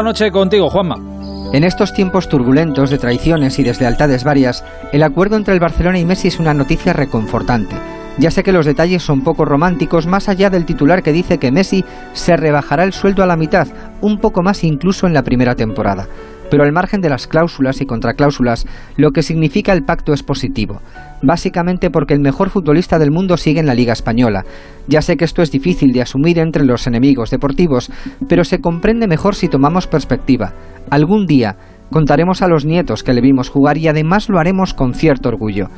Buenas noches contigo, Juanma. En estos tiempos turbulentos de traiciones y deslealtades varias, el acuerdo entre el Barcelona y Messi es una noticia reconfortante. Ya sé que los detalles son poco románticos, más allá del titular que dice que Messi se rebajará el sueldo a la mitad, un poco más incluso en la primera temporada. Pero al margen de las cláusulas y contracláusulas, lo que significa el pacto es positivo. Básicamente porque el mejor futbolista del mundo sigue en la Liga Española. Ya sé que esto es difícil de asumir entre los enemigos deportivos, pero se comprende mejor si tomamos perspectiva. Algún día contaremos a los nietos que le vimos jugar y además lo haremos con cierto orgullo.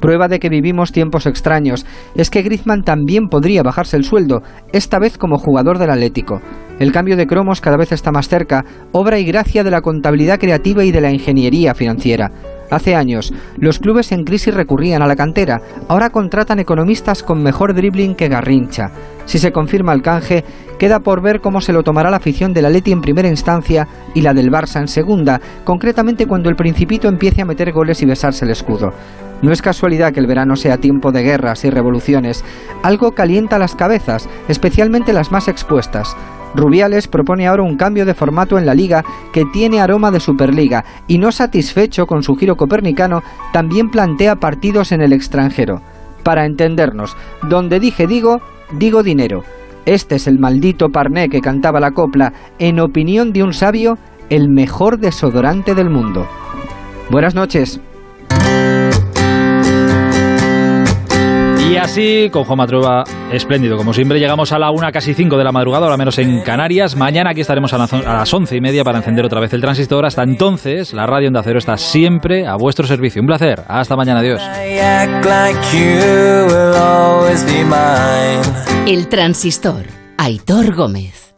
Prueba de que vivimos tiempos extraños es que Griezmann también podría bajarse el sueldo, esta vez como jugador del Atlético. El cambio de cromos cada vez está más cerca, obra y gracia de la contabilidad creativa y de la ingeniería financiera. Hace años, los clubes en crisis recurrían a la cantera, ahora contratan economistas con mejor dribbling que Garrincha. Si se confirma el canje, queda por ver cómo se lo tomará la afición del Atleti en primera instancia y la del Barça en segunda, concretamente cuando el Principito empiece a meter goles y besarse el escudo. No es casualidad que el verano sea tiempo de guerras y revoluciones. Algo calienta las cabezas, especialmente las más expuestas. Rubiales propone ahora un cambio de formato en la liga que tiene aroma de Superliga y no satisfecho con su giro copernicano, también plantea partidos en el extranjero. Para entendernos, donde dije digo, digo dinero. Este es el maldito parné que cantaba la copla, en opinión de un sabio, el mejor desodorante del mundo. Buenas noches. Así, con Juan Matrueva, espléndido. Como siempre, llegamos a la una, casi cinco de la madrugada, ahora menos en Canarias. Mañana aquí estaremos a, las once y media para encender otra vez el transistor. Hasta entonces, la radio Onda Cero está siempre a vuestro servicio. Un placer. Hasta mañana. Adiós. El transistor. Aitor Gómez.